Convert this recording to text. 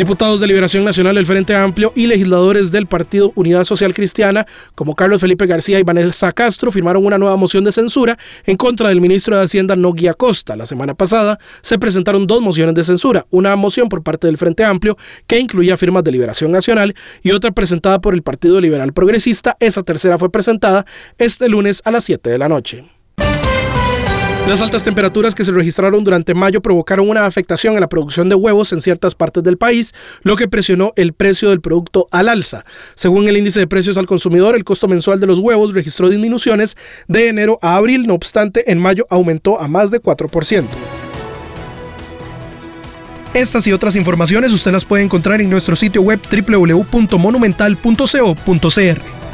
Diputados de Liberación Nacional del Frente Amplio y legisladores del Partido Unidad Social Cristiana, como Carlos Felipe García y Vanessa Castro, firmaron una nueva moción de censura en contra del ministro de Hacienda Nogui Acosta. La semana pasada se presentaron dos mociones de censura, una moción por parte del Frente Amplio que incluía firmas de Liberación Nacional y otra presentada por el Partido Liberal Progresista. Esa tercera fue presentada este lunes a las 7 de la noche. Las altas temperaturas que se registraron durante mayo provocaron una afectación en la producción de huevos en ciertas partes del país, lo que presionó el precio del producto al alza. Según el índice de precios al consumidor, el costo mensual de los huevos registró disminuciones de enero a abril, no obstante, en mayo aumentó a más de 4%. Estas y otras informaciones usted las puede encontrar en nuestro sitio web www.monumental.co.cr.